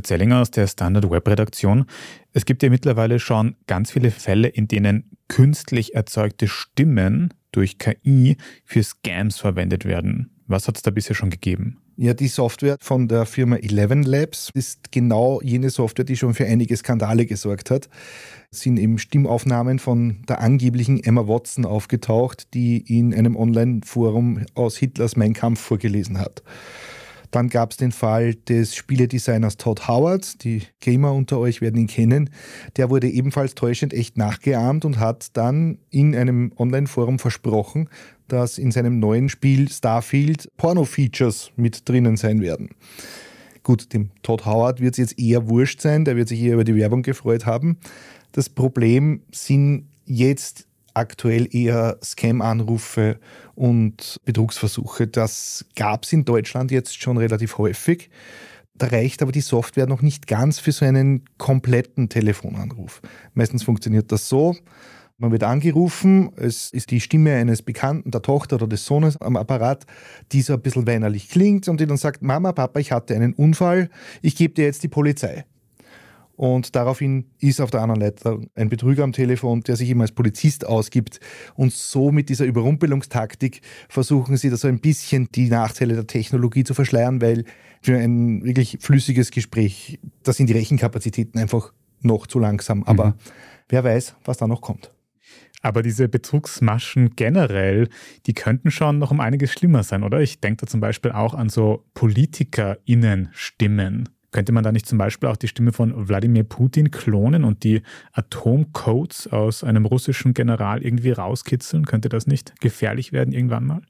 Grüße Zellinger aus der Standard Web Redaktion. Es gibt ja mittlerweile schon ganz viele Fälle, in denen künstlich erzeugte Stimmen durch KI für Scams verwendet werden. Was hat es da bisher schon gegeben? Ja, die Software von der Firma Eleven Labs ist genau jene Software, die schon für einige Skandale gesorgt hat. Es sind eben Stimmaufnahmen von der angeblichen Emma Watson aufgetaucht, die in einem Online-Forum aus Hitlers Mein Kampf vorgelesen hat. Dann gab es den Fall des Spieledesigners Todd Howard. Die Gamer unter euch werden ihn kennen. Der wurde ebenfalls täuschend echt nachgeahmt und hat dann in einem Online-Forum versprochen, dass in seinem neuen Spiel Starfield Porno-Features mit drinnen sein werden. Gut, dem Todd Howard wird es jetzt eher wurscht sein, der wird sich eher über die Werbung gefreut haben. Das Problem sind jetzt aktuell eher Scam-Anrufe und Betrugsversuche. Das gab es in Deutschland jetzt schon relativ häufig. Da reicht aber die Software noch nicht ganz für so einen kompletten Telefonanruf. Meistens funktioniert das so. Man wird angerufen, es ist die Stimme eines Bekannten, der Tochter oder des Sohnes am Apparat, die so ein bisschen weinerlich klingt und die dann sagt, Mama, Papa, ich hatte einen Unfall, ich gebe dir jetzt die Polizei. Und daraufhin ist auf der anderen Leitung ein Betrüger am Telefon, der sich immer als Polizist ausgibt. Und so mit dieser Überrumpelungstaktik versuchen sie da so ein bisschen die Nachteile der Technologie zu verschleiern, weil für ein wirklich flüssiges Gespräch, da sind die Rechenkapazitäten einfach noch zu langsam. Aber mhm. wer weiß, was da noch kommt. Aber diese Betrugsmaschen generell, die könnten schon noch um einiges schlimmer sein, oder? Ich denke da zum Beispiel auch an so PolitikerInnen-Stimmen. Könnte man da nicht zum Beispiel auch die Stimme von Wladimir Putin klonen und die Atomcodes aus einem russischen General irgendwie rauskitzeln? Könnte das nicht gefährlich werden irgendwann mal?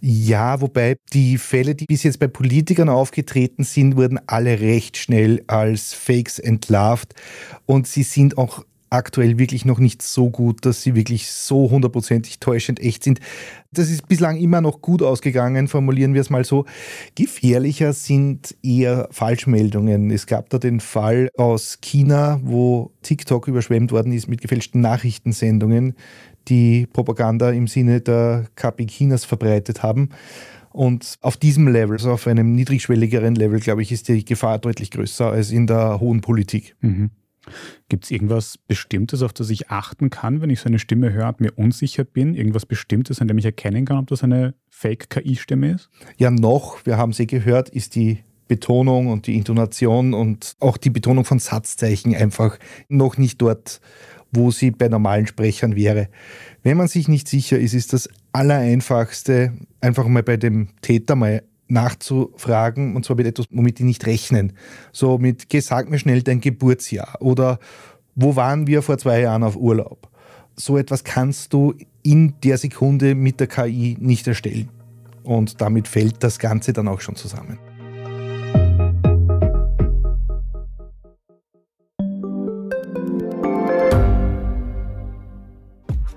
Ja, wobei die Fälle, die bis jetzt bei Politikern aufgetreten sind, wurden alle recht schnell als Fakes entlarvt und sie sind auch aktuell wirklich noch nicht so gut, dass sie wirklich so hundertprozentig täuschend echt sind. Das ist bislang immer noch gut ausgegangen, formulieren wir es mal so. Gefährlicher sind eher Falschmeldungen. Es gab da den Fall aus China, wo TikTok überschwemmt worden ist mit gefälschten Nachrichtensendungen, die Propaganda im Sinne der KP Chinas verbreitet haben. Und auf diesem Level, also auf einem niedrigschwelligeren Level, glaube ich, ist die Gefahr deutlich größer als in der hohen Politik. Mhm. Gibt es irgendwas Bestimmtes, auf das ich achten kann, wenn ich so eine Stimme höre und mir unsicher bin? Irgendwas Bestimmtes, an dem ich erkennen kann, ob das eine Fake-KI-Stimme ist? Ja, noch, wir haben sie gehört, ist die Betonung und die Intonation und auch die Betonung von Satzzeichen einfach noch nicht dort, wo sie bei normalen Sprechern wäre. Wenn man sich nicht sicher ist, ist das Allereinfachste, einfach mal bei dem Täter mal nachzufragen, und zwar mit etwas, womit die nicht rechnen. So mit, geh, sag mir schnell dein Geburtsjahr oder wo waren wir vor zwei Jahren auf Urlaub? So etwas kannst du in der Sekunde mit der KI nicht erstellen. Und damit fällt das Ganze dann auch schon zusammen.